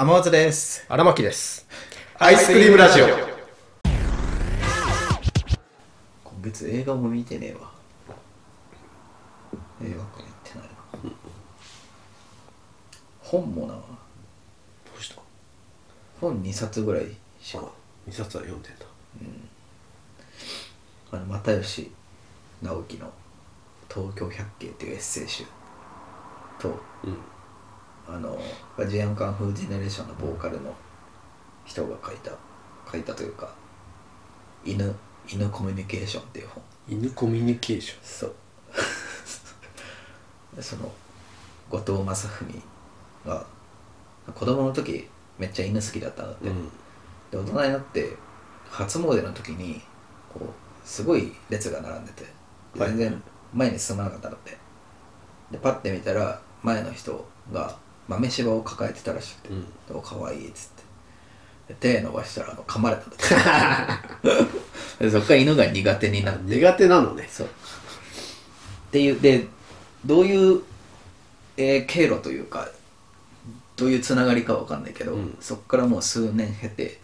天松です。荒牧です。アイスクリームラジオ。今月映画も見てねえわ。映画館行ってないな、本もな。どうした？本2冊ぐらいしか2冊は読んでんだ。あの又吉直樹の「東京百景」っていうエッセイ集とうんあのジアンカンフージェネレーションのボーカルの人が書いた書いたというか犬犬コミュニケーションっていう本。犬コミュニケーション。そう。で その後藤正文が子供の時めっちゃ犬好きだったんだって、うん。で大人になって初詣の時にこうすごい列が並んでて全然前に進まなかったんだって。でパッて見たら前の人が豆柴を抱えてたらしくてうん「おかわいい」っつって。で手伸ばしたらあの噛まれたんだって でそっから犬が苦手になって。苦手なのね。そう。っていうでどういう、えー経路というかどういうつながりかわかんないけど、うん。そっからもう数年経て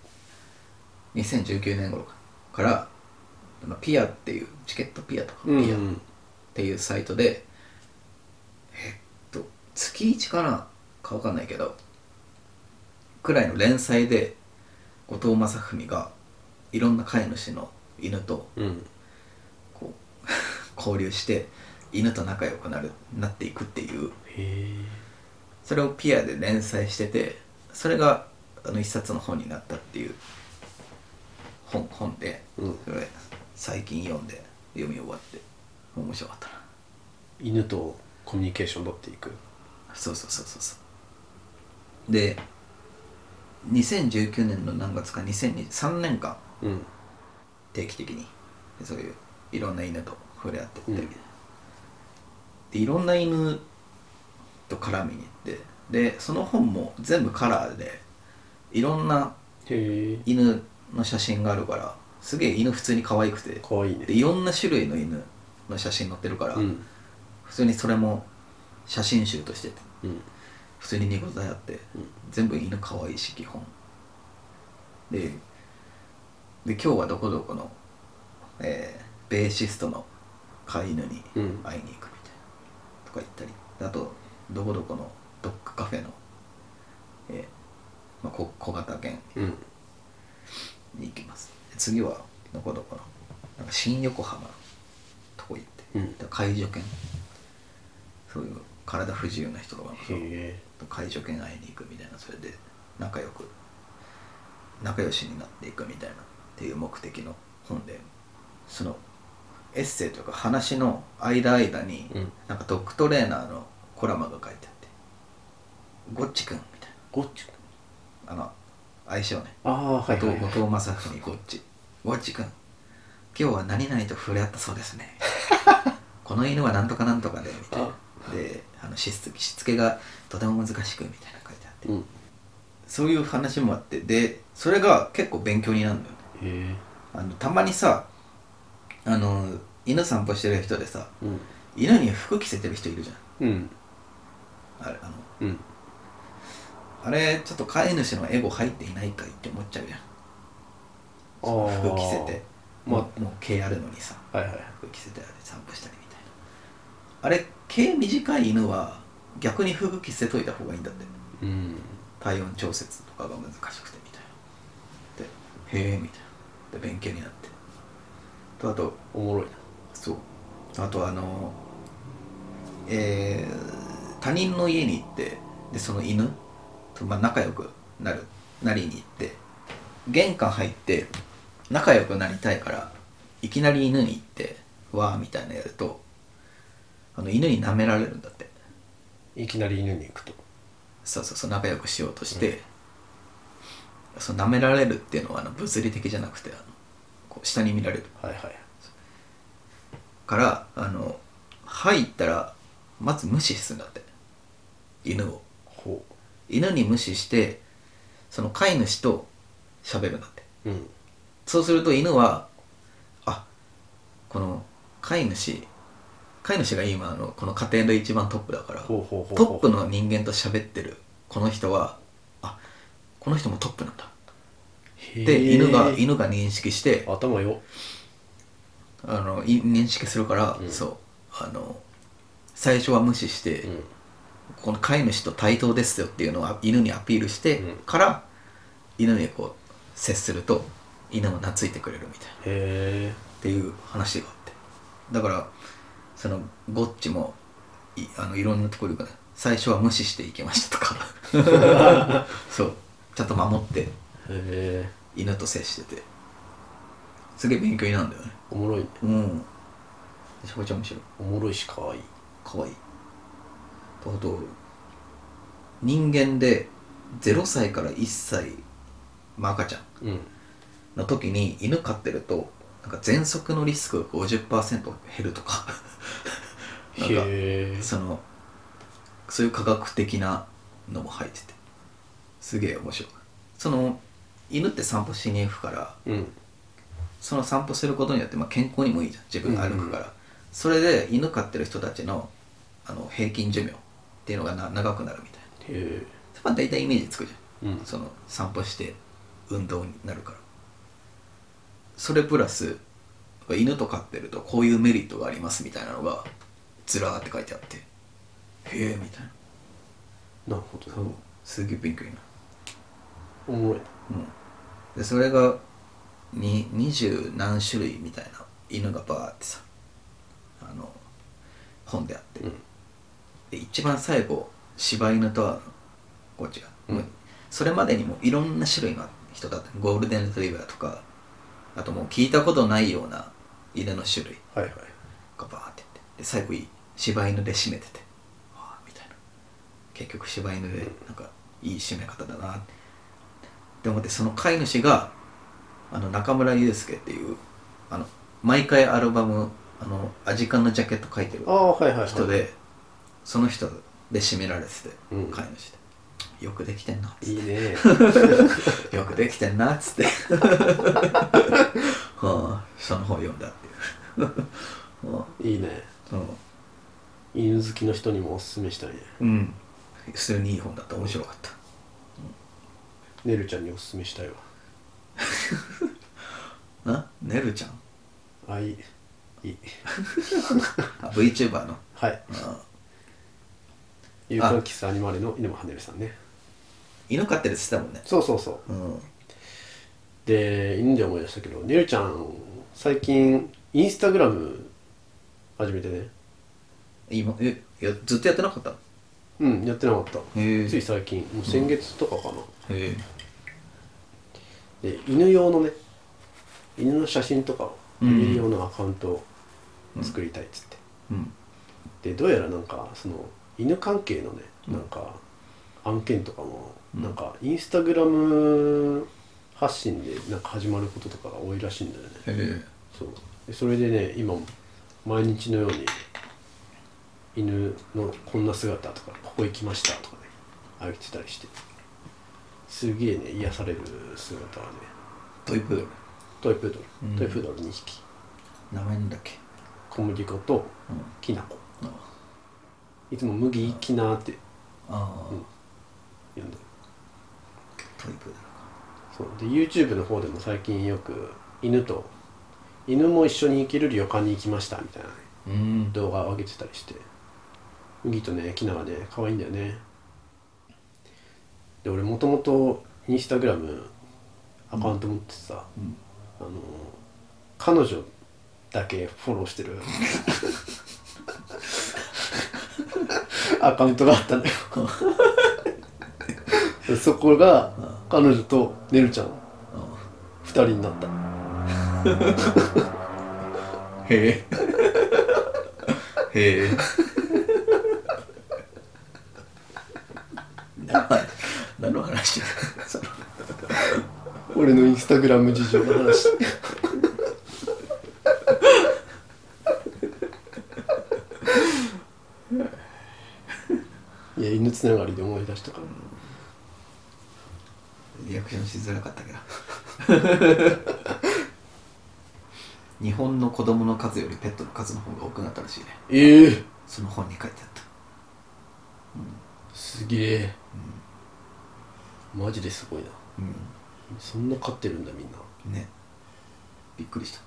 2019年頃かからあのピアっていうチケットピアとかピアっうん。うんていうサイトで、えっと月1かなかわかんないけどくらいの連載で後藤正文がいろんな飼い主の犬とうん。こう 交流して犬と仲良くなるなっていくっていう。へえ。それをピアで連載しててそれがあの一冊の本になったっていう本本で、うん。それ最近読んで読み終わって面白かったな。犬とコミュニケーション取っていく。そうそうそうそうそうで2019年の何月か2023年間うん。定期的にでそういういろんな犬と触れ合ってって、うん。でいろんな犬と絡みに行ってでその本も全部カラーでいろんな犬の写真があるからすげえ犬普通に可愛くてかわいいね。でいろんな種類の犬の写真載ってるから、うん。普通にそれも写真集としてうん普通に見応えあって、うん。全部犬可愛いし基本。でで今日はどこどこの、えーベーシストの飼い犬に会いに行くみたいな、とか言ったりあとどこどこのドッグカフェの、えーまあ、小小型犬うん。に行きます。で次はどこどこのなんか新横浜のとこ行って、うん。で介助犬。そういう体不自由な人とかのへえ。介助犬会いに行くみたいなそれで仲良く仲良しになっていくみたいなっていう目的の本でそのエッセイというか話の間間に、うん。なんかドッグトレーナーのコラムが書いてあって「ゴッチくん」みたいゴッチなあの相性ね。ああはいはい、後藤正文ゴッチ。ゴッチくん今日は何々と触れ合ったそうですね。この犬はなんとかなんとかでみたいな。であのしつしつけがとても難しくみたいなの書いてあって、うん。そういう話もあって。でそれが結構勉強になるんだよねあのたまにさあの犬散歩してる人でさうん。犬に服着せてる人いるじゃん。うん。あれあのうん。あれちょっと飼い主のエゴ入っていないかいって思っちゃうじゃん服着せて。まあ。もうもう毛あるのにさ。はいはい服着せてあれ散歩したりあれ毛短い犬は逆に服着せといた方がいいんだって。うん。体温調節とかが難しくてみたいな。でへえみたいな。で勉強になって。とあとおもろいな。そう。あとあのえー他人の家に行ってでその犬と、まあ、仲良くなるなりに行って玄関入って仲良くなりたいからいきなり犬に行ってわーみたいなやるとあの犬に舐められるんだって。いきなり犬に行くと。そうそうそう仲良くしようとして、その舐められるっていうのはあの物理的じゃなくてあのこう下に見られる。はいはい。からあの入ったらまず無視するんだって。犬を。ほ犬に無視してその飼い主と喋るんだって。ううん。そうすると犬はあこの飼い主飼い主が今あのこの家庭で一番トップだからほうほうほうほう。トップの人間と喋ってるこの人はあこの人もトップなんだ。へーで犬が犬が認識して頭よ。あのい認識するから、うん。そう。あの最初は無視して、うん。この飼い主と対等ですよっていうのは犬にアピールしてうん。から、犬にこう接すると犬も懐いてくれるみたいな。へえ。っていう話があって。だからそのゴッチもいあのいろんなところで最初は無視していきましたとか。そう。ちゃんと守って犬と接してて。すげえ勉強になるんだよね。おもろいね。うん。めちゃくちゃ面白い。おもろいしかわい。いかわい。いあと人間で0歳から1歳、まあ、赤ちゃん。の時に犬飼ってるとなんか喘息のリスクが50%減るとか。なんかそのそういう科学的なのも入ってて。すげえ面白い。その犬って散歩しに行くからうん。その散歩することによってまあ健康にもいいじゃん。自分が歩くから、それで犬飼ってる人たちのあの平均寿命っていうのがな長くなるみたいな。へえまあ大体イメージつくじゃん。うん。その散歩して運動になるからそれプラス犬と飼ってるとこういうメリットがありますみたいなのがずらーって書いてあって。へえみたいな。なるほどそう。すげえ勉強になる。おもろい。うん。でそれがに二十何種類みたいな犬がバーってさあの本であって、うん。で一番最後柴犬とはこっちが、うん。それまでにもいろんな種類の人だった。ゴールデンレトリバーとかあともう聞いたことないような犬の種類はいはい。がバーってってで最後いい柴犬で締めててみたいな。結局柴犬でなんかいい締め方だな。って思ってその飼い主があの中村祐介っていうあの毎回アルバムあのアジカンのジャケット書いてるああはいはいはい。人でその人で締められててうん。飼い主でよくできてんなっいいね。よくできてんなっつって。はあその本読んだっていう。はいいね。う。ん犬好きの人にもおすすめしたいね。うん。普通にいい本だった面白かった。ねるちゃんにおすすめしたいわ。なねるちゃん？あいい。いい。あ VTuber の？はい。あ。有効喫茶アニマルの？犬間はねるさんね犬飼ってるって言ってたもんね。そうそうそう。うん。で犬で思い出したけどねるちゃん最近インスタグラム始めてね。今えいやずっとやってなかったうんやってなかった。つい最近もう先月とかかな、へえで犬用のね犬の写真とかをうん。見る用のアカウントを作りたいっつって、うん。でどうやらなんかその犬関係のねうん。なんか案件とかもうん。なんかインスタグラム発信でなんか始まることとかが多いらしいんだよね。へえ。そう。でそれでね今毎日のように犬のこんな姿とかここ行きましたとかね上げてたりして。すげえね癒される姿はね。トイプードル。トイプードル、うん。トイプードル2匹。名前なんだっけ？小麦粉とうん。きな粉。あいつも麦きなって。あ。うん呼んでる。トイプーかそう。で YouTube の方でも最近よく犬と犬も一緒に行ける旅館に行きましたみたいなねうん。動画を上げてたりして。麦とねきながね可愛いんだよね。で俺もともとインスタグラムアカウント持っててさ、うん。あの彼女だけフォローしてる アカウントがあったのよ そこが彼女とねるちゃんあ二人になった。へえ。へえ。な何の話その俺のインスタグラム事情の話。いや犬つながりで思い出したからリアクションしづらかったけど。日本の子供の数よりペットの数の方が多くなったらしいね。ええその本に書いてあった。すげえ。マジですごいな。うん。そんな飼ってるんだみんな。ね。びっくりした。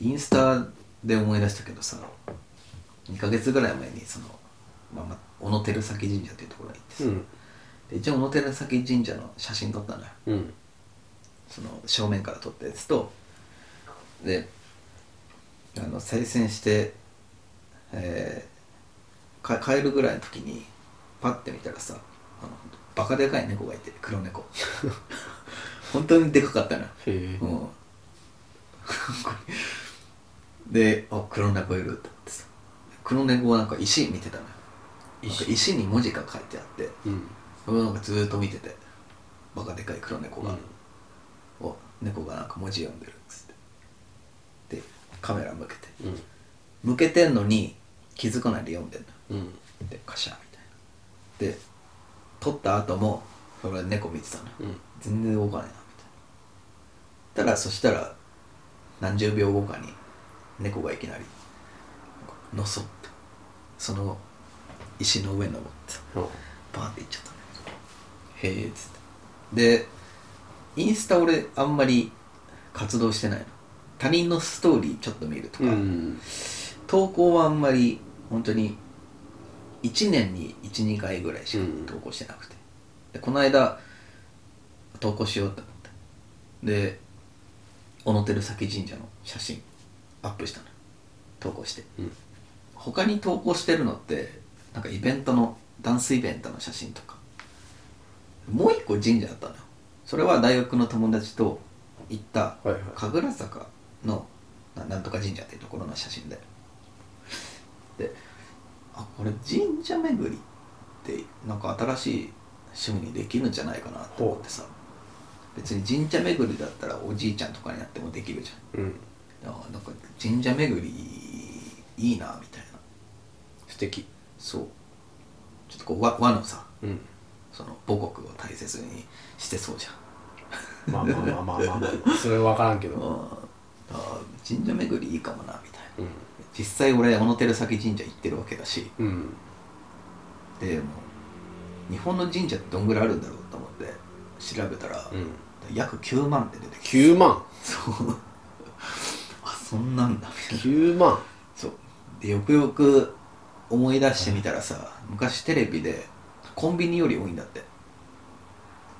インスタで思い出したけどさ2ヶ月ぐらい前にその、まあまあ、小野照崎神社っていうところに行ってさ、うん。で一応小野照崎神社の写真撮ったのよ。うん。その正面から撮ったやつとであの再選して、えーか帰るぐらいの時にパッて見たらさあのバカでかい猫がいて黒猫。本当にでかかったのよ。へえ。うん。であ黒猫いるって思ってさ。黒猫はなんか石見てたのよ石。に文字が書いてあってうん。それをなんかずーっと見ててバカでかい黒猫が、お猫がなんか文字読んでるっつって。でカメラ向けて。うん。向けてんのに気づかないで読んでんのうん。でカシャみたいな。で撮った後もそれ猫見てたのよ。うん。全然動かないなみたいな。たらそしたら何十秒後かに猫がいきなりのそっと。その石の上に登ってうん。バーって行っちゃったねへえっつって。でインスタ俺あんまり活動してないの。他人のストーリーちょっと見るとか、うん。投稿はあんまり本当に1年に12回ぐらいしかうん。投稿してなくて、でこの間投稿しようと思って。で小野照崎神社の写真アップしたの投稿して。うん。他に投稿してるのってなんかイベントのダンスイベントの写真とか。もう一個神社だったのよ。それは大学の友達と行った神楽坂のななんとか神社っていうところの写真で。であこれ神社巡りってなんか新しい趣味にできるんじゃないかなと思ってさ。別に神社巡りだったらおじいちゃんとかになってもできるじうん。ゃん。あなんか神社巡りいいなみたいな。素敵そう。ちょっとこう和和のさうん。その母国を大切にしてそうじゃん。まあまあまあまあまあまあ。それは分からんけど。ああ神社巡りいいかもなみたいな。うん。実際俺小野照崎神社行ってるわけだし。うん。でもう日本の神社ってどんぐらいあるんだろうと思って調べたら、うん。約9万って出てきて。9万？そう。あそんなんだみたいな。9万？そう。でよくよく思い出してみたらさ昔テレビでコンビニより多いんだって。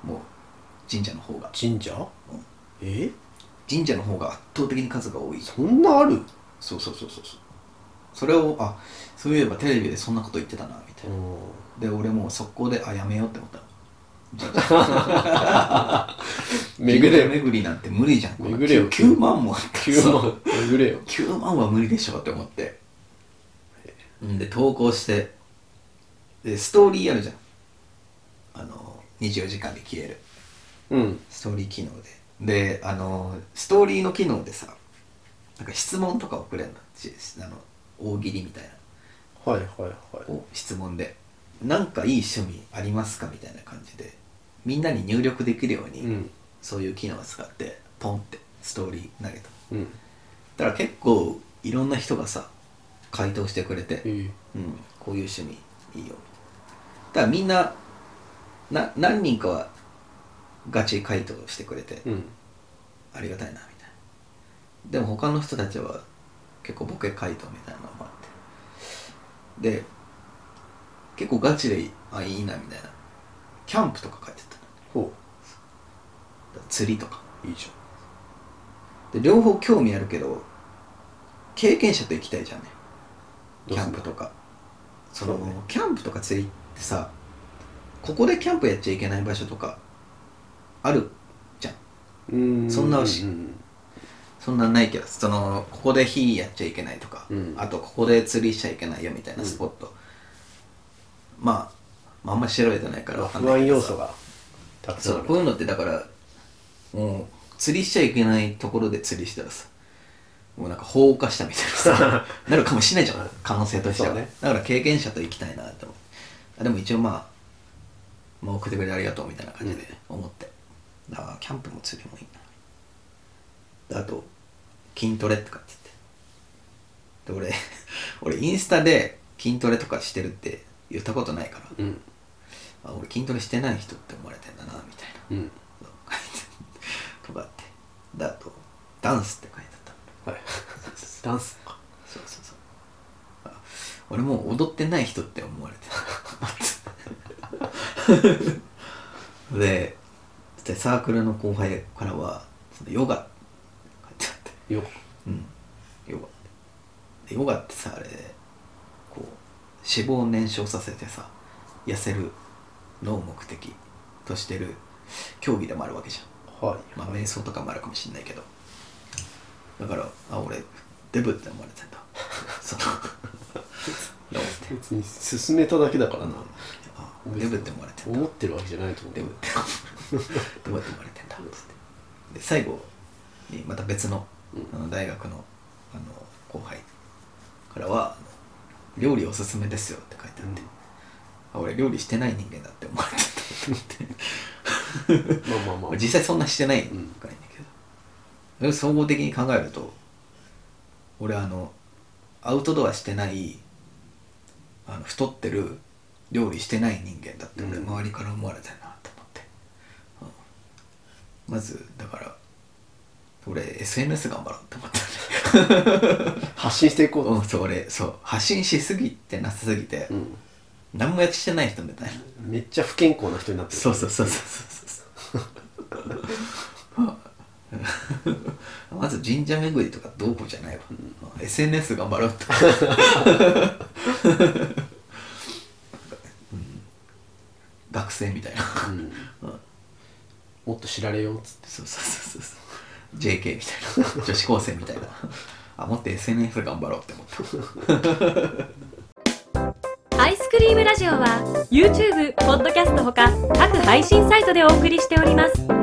もう神社の方が。神社？うん。え？神社の方が圧倒的に数が多い。そんなある？そうそうそうそうそれをあそういえばテレビでそんなこと言ってたなみたいな。で俺もう速攻であやめようって思った。の巡れよ巡りなんて無理じゃん。巡れよ 9, 万もあった。らさ9万。巡れよ9万は無理でしょって思って。んで投稿して。でストーリーやるじゃん。あの24時間で消える。うん。ストーリー機能で。であのストーリーの機能でさなんか質問とか送れるんだしあの大喜利みたいな。はいはいはい。を質問で「なんかいい趣味ありますか?」みたいな感じで。みんなに入力できるように、うん。そういう機能を使ってポンってストーリー投げた。うん。だから結構いろんな人がさ回答してくれて、ええうん、こういう趣味いいよ。だからみんなな何人かはガチ回答してくれて、うん。ありがたいなみたいな。でも他の人たちは結構ボケ回答みたいなのもあって。で結構ガチであいいなみたいな。キャンプとか書いてた。ほ釣りとか。ういいじで両方興味あるけど経験者と行きたいじゃんねキャンプとか。そのね。キャンプとか釣りってさここでキャンプやっちゃいけない場所とかあるじゃん。そんなしうんそんなんないけどそのここで火やっちゃいけないとか、うん。あとここで釣りしちゃいけないよみたいなスポット、まあまああんまり調べてないからまあわか要素がたくそうこういうのってだからもう釣りしちゃいけないところで釣りしたらさもうなんか放火したみたいなさ なるかもしれないじゃん。可能性としては、ね。だから経験者と行きたいなって思って。あでも一応まあ、まあ、送ってくれてありがとうみたいな感じで思って、ああキャンプも釣りもいいな。であと筋トレとかって言って。で俺 俺インスタで筋トレとかしてるって言ったことないから。うん。あ俺筋トレしてない人って思われてんだなみたいな。うん。とかあって。であとダンスってダンスか？そうそうそう。あ俺もう踊ってない人って思われてた。ででサークルの後輩からはそのヨガって書いてあって。ようん。ヨガ。でヨガってさあれこう脂肪を燃焼させてさ痩せるのを目的としてる競技でもあるわけじゃん。はい。まあ瞑想とかもあるかもしんないけど。だからあ俺デブって思われてんだ その別に進めただけだからな。あデブって思われてんだ思ってるわけじゃないと思う。デブってデブって思われてんだっつってで最後にまた別のあの大学のあの後輩からはあの「料理おすすめですよ」って書いてあって、あ俺料理してない人間だって思われてたと思って。まあまあまあ。実際そんなしてないからいいんだけど、でも総合的に考えると俺あのアウトドアしてないあの太ってる料理してない人間だって俺うん。周りから思われてるなと思って、うん。まずだから俺 SNS 頑張ろうって思った 発信していこううんそう俺そう発信しすぎてなさすぎて、うん。何もやってない人みたいな。めっちゃ不健康な人になってる。そうそうそうそうそう まず神社巡りとかどうこうじゃないわ、SNS 頑張ろうってうん。学生みたいな。うん。うんもっと知られようっつって。そうそうそうそう JK みたいな。女子高生みたいな。あもっと SNS 頑張ろうって思った。アイスクリームラジオは YouTube、ポッドキャストほか各配信サイトでお送りしております